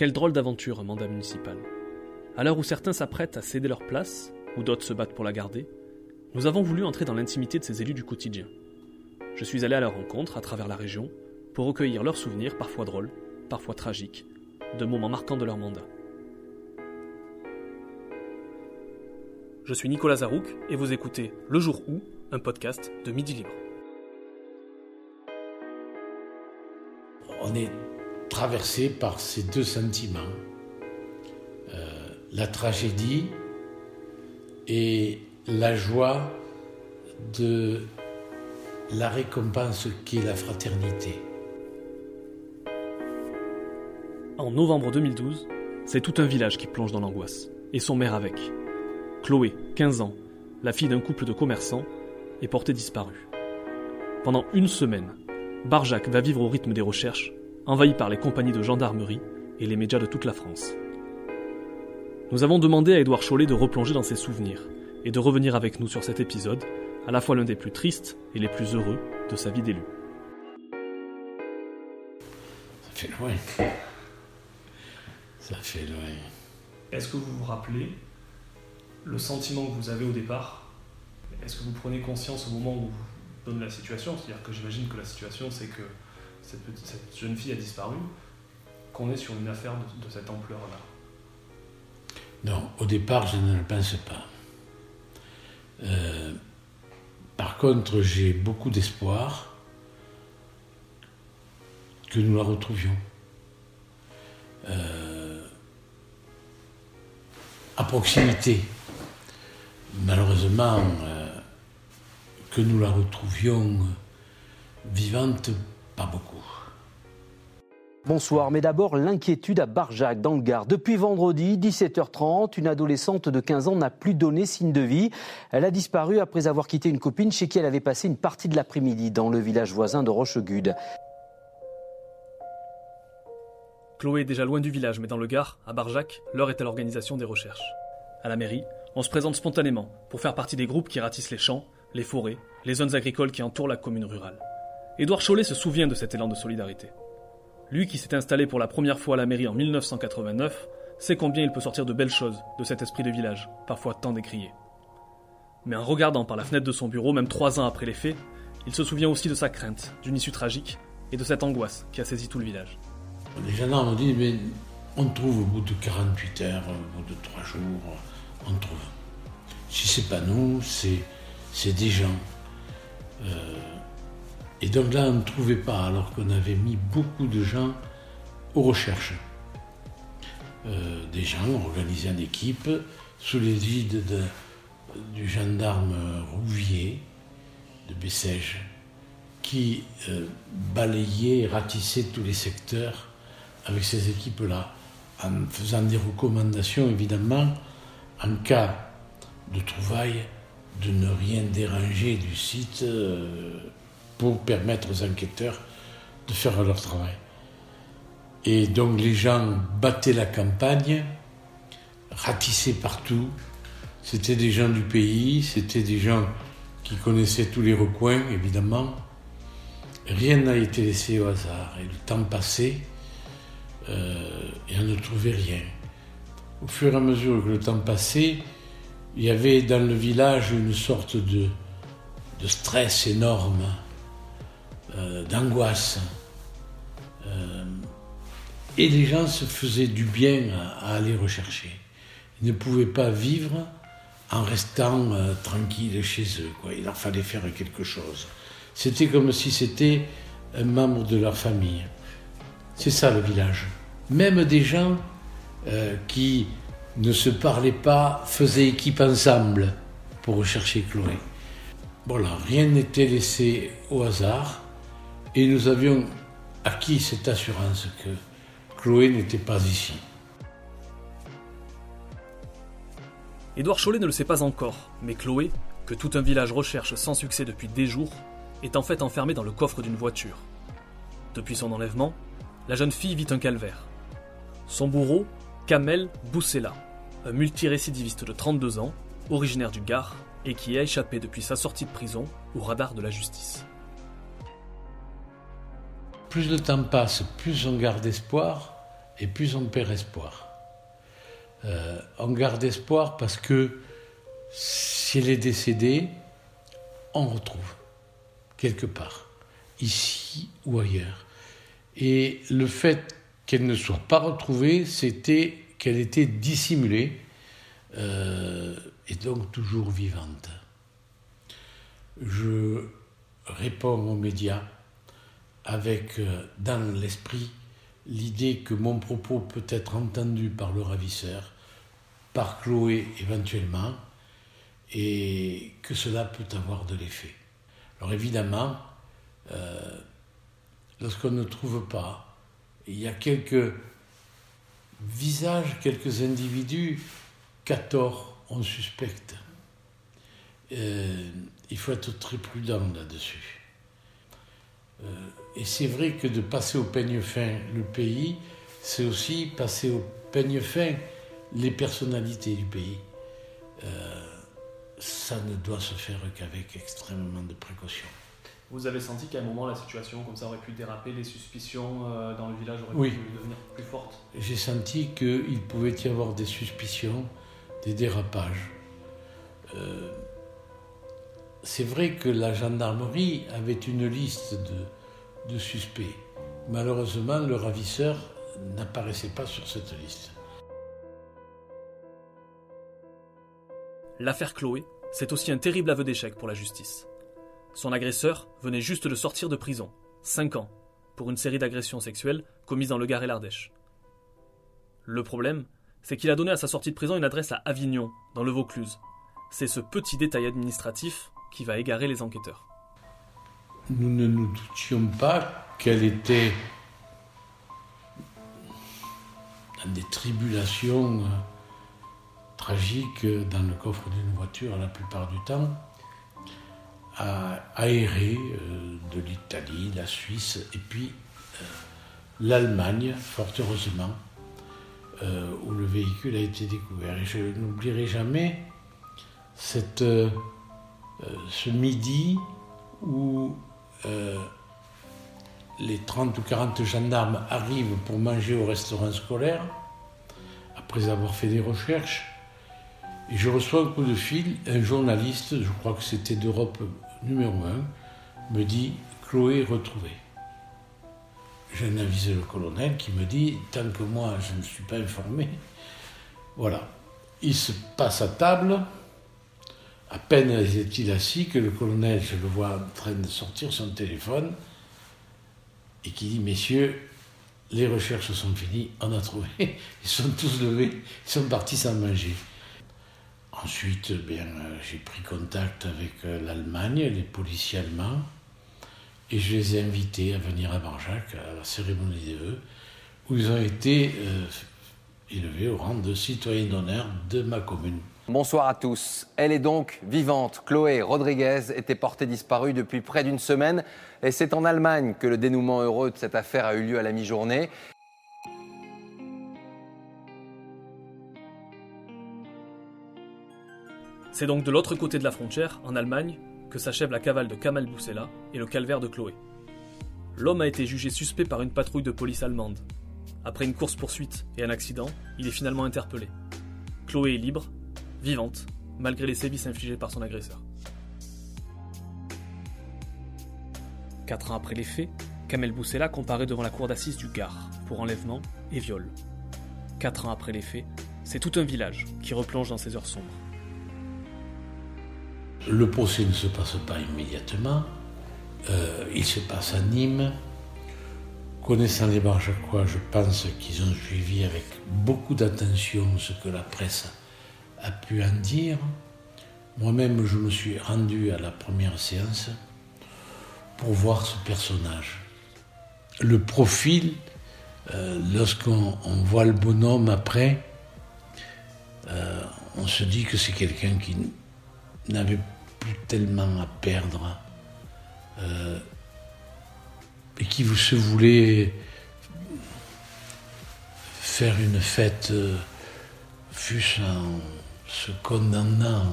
Quelle drôle d'aventure un mandat municipal. À l'heure où certains s'apprêtent à céder leur place, ou d'autres se battent pour la garder, nous avons voulu entrer dans l'intimité de ces élus du quotidien. Je suis allé à leur rencontre à travers la région pour recueillir leurs souvenirs, parfois drôles, parfois tragiques, de moments marquants de leur mandat. Je suis Nicolas Zarouk et vous écoutez Le Jour où, un podcast de Midi Libre. On est traversé par ces deux sentiments, euh, la tragédie et la joie de la récompense qui est la fraternité. En novembre 2012, c'est tout un village qui plonge dans l'angoisse, et son maire avec. Chloé, 15 ans, la fille d'un couple de commerçants, est portée disparue. Pendant une semaine, Barjac va vivre au rythme des recherches, envahi par les compagnies de gendarmerie et les médias de toute la France. Nous avons demandé à Édouard Chollet de replonger dans ses souvenirs et de revenir avec nous sur cet épisode, à la fois l'un des plus tristes et les plus heureux de sa vie d'élu. Ça fait loin. Ça fait loin. Est-ce que vous vous rappelez le sentiment que vous avez au départ? Est-ce que vous prenez conscience au moment où vous donne la situation? C'est-à-dire que j'imagine que la situation, c'est que cette, jeune fille a disparu, qu'on est sur une affaire de, de cette ampleur-là. Non, au départ, je ne le pense pas. Euh, par contre, j'ai beaucoup d'espoir que nous la retrouvions. Euh, à proximité. Malheureusement, euh, que nous la retrouvions vivante, pas beaucoup. Bonsoir, mais d'abord l'inquiétude à Barjac, dans le Gard. Depuis vendredi, 17h30, une adolescente de 15 ans n'a plus donné signe de vie. Elle a disparu après avoir quitté une copine chez qui elle avait passé une partie de l'après-midi dans le village voisin de Rochegude. Chloé est déjà loin du village, mais dans le Gard, à Barjac, l'heure est à l'organisation des recherches. À la mairie, on se présente spontanément pour faire partie des groupes qui ratissent les champs, les forêts, les zones agricoles qui entourent la commune rurale. Édouard Chollet se souvient de cet élan de solidarité. Lui qui s'est installé pour la première fois à la mairie en 1989, sait combien il peut sortir de belles choses de cet esprit de village, parfois tant décrié. Mais en regardant par la fenêtre de son bureau, même trois ans après les faits, il se souvient aussi de sa crainte, d'une issue tragique, et de cette angoisse qui a saisi tout le village. Les gendarmes ont dit, mais on trouve au bout de 48 heures, au bout de trois jours, on trouve. Si c'est pas nous, c'est, c'est des gens. Euh, et donc là, on ne trouvait pas, alors qu'on avait mis beaucoup de gens aux recherches. Euh, des gens organisés en équipe, sous l'égide de, du gendarme Rouvier de Bessèges, qui euh, balayait et ratissait tous les secteurs avec ces équipes-là, en faisant des recommandations évidemment en cas de trouvailles de ne rien déranger du site. Euh, pour permettre aux enquêteurs de faire leur travail. Et donc les gens battaient la campagne, ratissaient partout. C'était des gens du pays, c'était des gens qui connaissaient tous les recoins, évidemment. Rien n'a été laissé au hasard. Et le temps passait euh, et on ne trouvait rien. Au fur et à mesure que le temps passait, il y avait dans le village une sorte de, de stress énorme euh, d'angoisse. Euh, et les gens se faisaient du bien à, aller rechercher. Ils ne pouvaient pas vivre en restant euh, tranquilles chez eux. Il leur fallait faire quelque chose. C'était comme si c'était un membre de leur famille. C'est ça le village. Même des gens qui ne se parlaient pas faisaient équipe ensemble pour rechercher Chloé. Voilà, rien n'était laissé au hasard. Et nous avions acquis cette assurance que Chloé n'était pas ici. Édouard Chollet ne le sait pas encore, mais Chloé, que tout un village recherche sans succès depuis des jours, est en fait enfermée dans le coffre d'une voiture. Depuis son enlèvement, la jeune fille vit un calvaire. Son bourreau, Kamel Boussela, un multirécidiviste de 32 ans, originaire du Gard, et qui a échappé depuis sa sortie de prison au radar de la justice plus le temps passe, plus on garde espoir et plus on perd espoir. Euh, on garde espoir parce que si elle est décédée, on retrouve quelque part, ici ou ailleurs. Et le fait qu'elle ne soit pas retrouvée, c'était qu'elle était dissimulée euh, et donc toujours vivante. Je réponds aux médias avec euh, dans l'esprit l'idée que mon propos peut être entendu par le ravisseur, par Chloé éventuellement, et que cela peut avoir de l'effet. Alors évidemment, euh, lorsqu'on ne trouve pas, il y a quelques visages, quelques individus qu'à tort on suspecte. Euh, il faut être très prudent là-dessus. Euh, et c'est vrai que de passer au peigne fin le pays, c'est aussi passer au peigne fin les personnalités du pays. Euh, ça ne doit se faire qu'avec extrêmement de précaution. Vous avez senti qu'à un moment la situation comme ça aurait pu déraper, les suspicions euh, dans le village auraient pu devenir plus fortes? J'ai senti qu'il pouvait y avoir des suspicions, des dérapages. Euh, c'est vrai que la gendarmerie avait une liste de, suspects. Malheureusement, le ravisseur n'apparaissait pas sur cette liste. L'affaire Chloé, c'est aussi un terrible aveu d'échec pour la justice. Son agresseur venait juste de sortir de prison, 5 ans, pour une série d'agressions sexuelles commises dans le Gard et l'Ardèche. Le problème, c'est qu'il a donné à sa sortie de prison une adresse à Avignon, dans le Vaucluse. C'est ce petit détail administratif qui va égarer les enquêteurs. Nous ne nous doutions pas qu'elle était dans des tribulations euh, tragiques dans le coffre d'une voiture la plupart du temps, à aérer euh, de l'Italie, la Suisse et puis euh, l'Allemagne, fort heureusement, où le véhicule a été découvert. Et je n'oublierai jamais cette euh, ce midi où euh, les 30 ou 40 gendarmes arrivent pour manger au restaurant scolaire, après avoir fait des recherches, je reçois un coup de fil, un journaliste, je crois que c'était d'Europe numéro 1, me dit Chloé retrouvée. J'ai un avis le colonel qui me dit Tant que moi je ne suis pas informé, voilà. Il se passe à table, à peine est-il assis que le colonel, je le vois en train de sortir son téléphone et qui dit Messieurs, les recherches sont finies, on a trouvé. Ils sont tous levés, ils sont partis sans manger. Ensuite, bien, euh, j'ai pris contact avec euh, l'Allemagne, les policiers allemands, et je les ai invités à venir à Barjac à la cérémonie des vœux, où ils ont été euh, élevés au rang de citoyens d'honneur de ma commune. Bonsoir à tous. Elle est donc vivante. Chloé Rodriguez était portée disparue depuis près d'une semaine et c'est en Allemagne que le dénouement heureux de cette affaire a eu lieu à la mi-journée. C'est donc de l'autre côté de la frontière, en Allemagne, que s'achève la cavale de Kamal Boussela et le calvaire de Chloé. L'homme a été jugé suspect par une patrouille de police allemande. Après une course-poursuite et un accident, il est finalement interpellé. Chloé est libre vivante, malgré les sévices infligés par son agresseur. Quatre ans après les faits, Kamel Boussela comparaît devant la cour d'assises du Gard pour enlèvement et viol. Quatre ans après les faits, c'est tout un village qui replonge dans ses heures sombres. Le procès ne se passe pas immédiatement. Euh, il se passe à Nîmes. Connaissant les Barjacois, je pense qu'ils ont suivi avec beaucoup d'attention ce que la presse a pu en dire. Moi-même, je me suis rendu à la première séance pour voir ce personnage. Le profil, euh, lorsqu'on voit le bonhomme après, euh, on se dit que c'est quelqu'un qui n'avait plus tellement à perdre euh, et qui se voulait faire une fête, fût-ce en se condamnant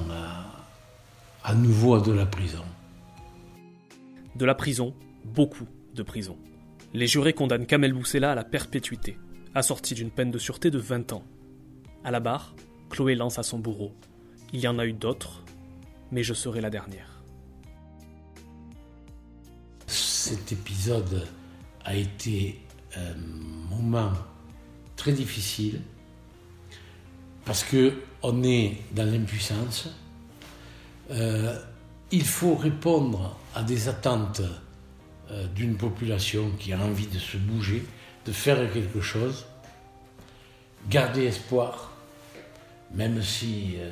à, nouveau à de la prison. De la prison, beaucoup de prison. Les jurés condamnent Kamel Boussela à la perpétuité, assortie d'une peine de sûreté de 20 ans. À la barre, Chloé lance à son bourreau Il y en a eu d'autres, mais je serai la dernière. Cet épisode a été un moment très difficile parce que on est dans l'impuissance. Euh, il faut répondre à des attentes euh, d'une population qui a envie de se bouger, de faire quelque chose, garder espoir, même si euh,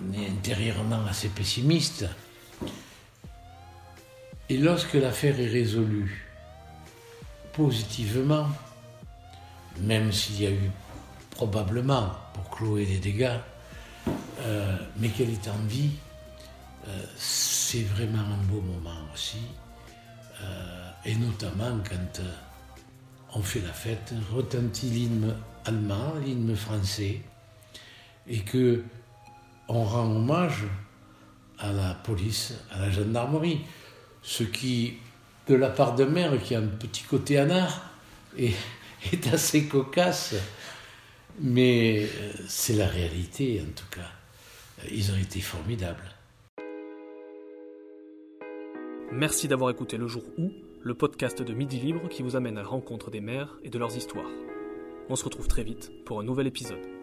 on est intérieurement assez pessimiste. Et lorsque l'affaire est résolue positivement, même s'il y a eu probablement pour Chloé des dégâts, euh, mais qu'elle est en vie, euh, c'est vraiment un beau moment aussi. Euh, et notamment quand on fait la fête, retentit l'hymne allemand, l'hymne français, et que on rend hommage à la police, à la gendarmerie, ce qui, de la part de mère qui a un petit côté anard, est assez cocasse, mais c'est la réalité en tout cas. Ils ont été formidables. Merci d'avoir écouté Le Jour où, le podcast de Midi Libre qui vous amène à la rencontre des mères et de leurs histoires. On se retrouve très vite pour un nouvel épisode.